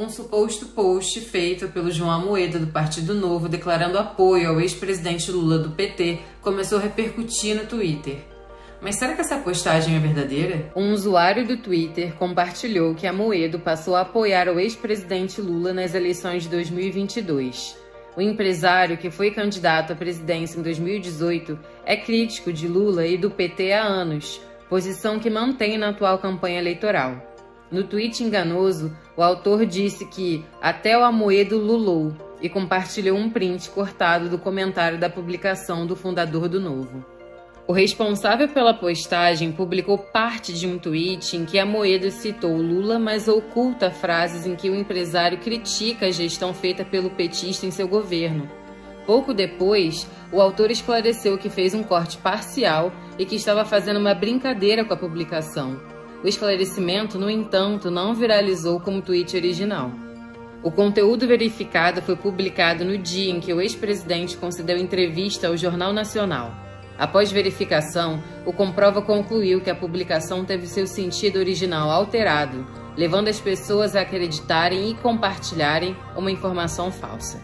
Um suposto post feito pelo João Amoedo do Partido Novo declarando apoio ao ex-presidente Lula do PT começou a repercutir no Twitter. Mas será que essa postagem é verdadeira? Um usuário do Twitter compartilhou que Amoedo passou a apoiar o ex-presidente Lula nas eleições de 2022. O empresário, que foi candidato à presidência em 2018, é crítico de Lula e do PT há anos, posição que mantém na atual campanha eleitoral. No tweet enganoso, o autor disse que até o Amoedo lulou e compartilhou um print cortado do comentário da publicação do fundador do Novo. O responsável pela postagem publicou parte de um tweet em que Amoedo citou Lula, mas oculta frases em que o empresário critica a gestão feita pelo petista em seu governo. Pouco depois, o autor esclareceu que fez um corte parcial e que estava fazendo uma brincadeira com a publicação. O esclarecimento, no entanto, não viralizou como tweet original. O conteúdo verificado foi publicado no dia em que o ex-presidente concedeu entrevista ao Jornal Nacional. Após verificação, o Comprova concluiu que a publicação teve seu sentido original alterado, levando as pessoas a acreditarem e compartilharem uma informação falsa.